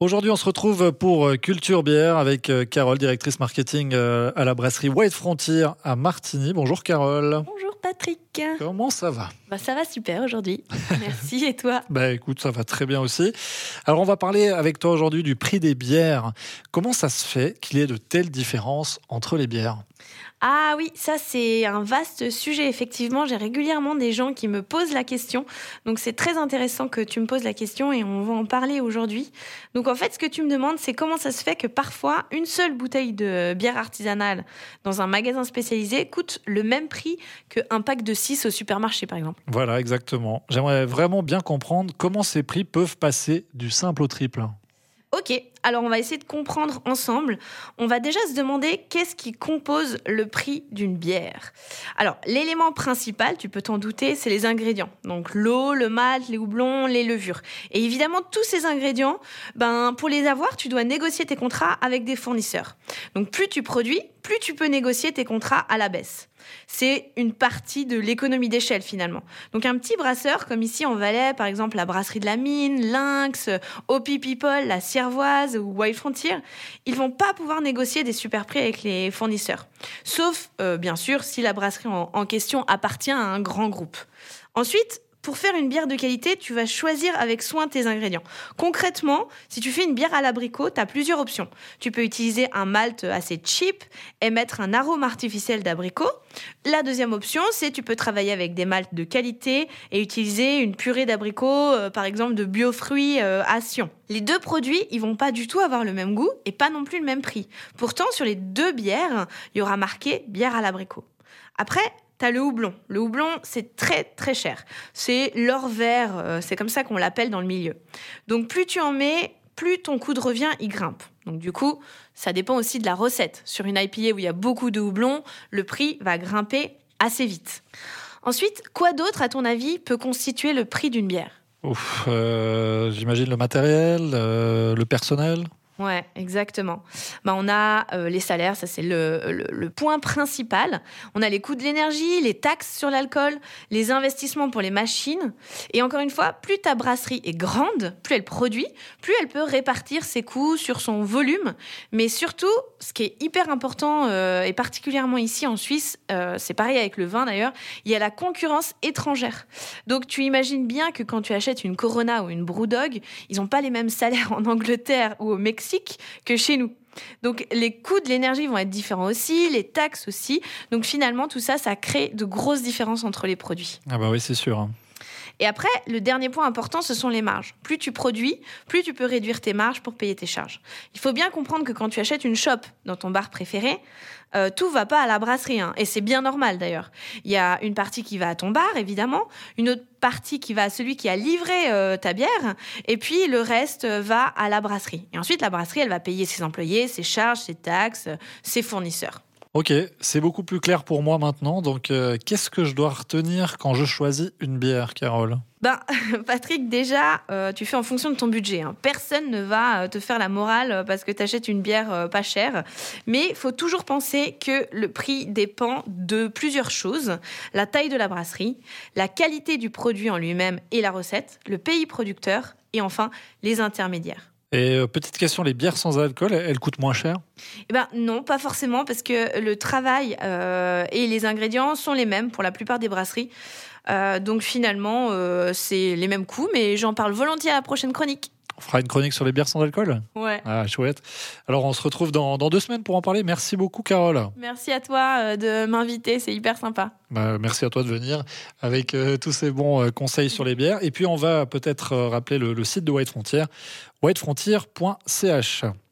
Aujourd'hui, on se retrouve pour euh, Culture Bière avec euh, Carole, directrice marketing euh, à la brasserie White Frontier à Martigny. Bonjour Carole. Bonjour Patrick. Comment ça va? Bah, Ça va super aujourd'hui. Merci et toi? Bah écoute, ça va très bien aussi. Alors on va parler avec toi aujourd'hui du prix des bières. Comment ça se fait qu'il y ait de telles différences entre les bières? Ah oui, ça c'est un vaste sujet. Effectivement, j'ai régulièrement des gens qui me posent la question. Donc c'est très intéressant que tu me poses la question et on va en parler aujourd'hui. Donc en fait, ce que tu me demandes, c'est comment ça se fait que parfois une seule bouteille de bière artisanale dans un magasin spécialisé coûte le même prix qu'un pack de 6 au supermarché par exemple? Voilà, exactement. J'aimerais vraiment bien comprendre comment ces prix peuvent passer du simple au triple. Ok, alors on va essayer de comprendre ensemble. On va déjà se demander qu'est-ce qui compose le prix d'une bière. Alors l'élément principal, tu peux t'en douter, c'est les ingrédients. Donc l'eau, le malt, les houblons, les levures. Et évidemment, tous ces ingrédients, ben, pour les avoir, tu dois négocier tes contrats avec des fournisseurs. Donc plus tu produis, plus tu peux négocier tes contrats à la baisse. C'est une partie de l'économie d'échelle finalement. Donc un petit brasseur comme ici en Valais, par exemple la brasserie de la Mine, Lynx, Opie People, la Ou Wild Frontier, ils vont pas pouvoir négocier des super prix avec les fournisseurs. Sauf euh, bien sûr si la brasserie en question appartient à un grand groupe. Ensuite, pour faire une bière de qualité, tu vas choisir avec soin tes ingrédients. Concrètement, si tu fais une bière à l'abricot, tu as plusieurs options. Tu peux utiliser un malt assez cheap et mettre un arôme artificiel d'abricot. La deuxième option, c'est tu peux travailler avec des maltes de qualité et utiliser une purée d'abricot, euh, par exemple de biofruits euh, à Sion. Les deux produits, ils vont pas du tout avoir le même goût et pas non plus le même prix. Pourtant, sur les deux bières, il y aura marqué bière à l'abricot. Après, Le houblon. Le houblon, c'est très très cher. C'est l'or vert, euh, c'est comme ça qu'on l'appelle dans le milieu. Donc plus tu en mets, plus ton coût de revient y grimpe. Donc du coup, ça dépend aussi de la recette. Sur une IPA où il y a beaucoup de houblon, le prix va grimper assez vite. Ensuite, quoi d'autre, à ton avis, peut constituer le prix d'une bière? Euh, J'imagine le matériel, euh, le personnel? Ouais, exactement. Bah, on a euh, les salaires, ça c'est le, point principal. On a les coûts de l'énergie, les taxes sur l'alcool, les investissements pour les machines. Et encore une fois, plus ta brasserie est grande, plus elle produit, plus elle peut répartir ses coûts sur son volume. Mais surtout, ce qui est hyper important, euh, et particulièrement ici en Suisse, euh, c'est pareil avec le vin d'ailleurs, il y a la concurrence étrangère. Donc tu imagines bien que quand tu achètes une Corona ou une Brewdog, ils n'ont pas les mêmes salaires en Angleterre ou au Mexique que chez nous. Donc les coûts de l'énergie vont être différents aussi, les taxes aussi. Donc finalement, tout ça, ça crée de grosses différences entre les produits. Ah bah oui, c'est sûr. Et après, le dernier point important, ce sont les marges. Plus tu produis, plus tu peux réduire tes marges pour payer tes charges. Il faut bien comprendre que quand tu achètes une shop dans ton bar préféré, euh, tout va pas à la brasserie, hein. et c'est bien normal d'ailleurs. Il y a une partie qui va à ton bar, évidemment, une autre partie qui va à celui qui a livré euh, ta bière, et puis le reste va à la brasserie. Et ensuite, la brasserie, elle va payer ses employés, ses charges, ses taxes, ses fournisseurs. Ok, c'est beaucoup plus clair pour moi maintenant. Donc, euh, qu'est-ce que je dois retenir quand je choisis une bière, Carole? Ben, Patrick, déjà, euh, tu fais en fonction de ton budget. Hein. Personne ne va euh, te faire la morale parce que tu achètes une bière pas chère. Mais il faut toujours penser que le prix dépend de plusieurs choses. La taille de la brasserie, la qualité du produit en lui-même et la recette, le pays producteur et enfin les intermédiaires. Et euh, petite question, les bières sans alcool, elles coûtent moins cher? Eh ben, Non, pas forcément, parce que le travail euh, et les ingrédients sont les mêmes pour la plupart des brasseries. Euh, donc finalement, c'est les mêmes coûts, mais j'en parle volontiers à la prochaine chronique. On fera une chronique sur les bières sans alcool Ouais. Ah, chouette. Alors, on se retrouve dans, deux semaines pour en parler. Merci beaucoup, Carole. Merci à toi de m'inviter, c'est hyper sympa. Bah, merci à toi de venir avec tous ces bons conseils sur les bières. Et puis, on va peut-être rappeler le, le, site de White Frontier, whitefrontier.ch.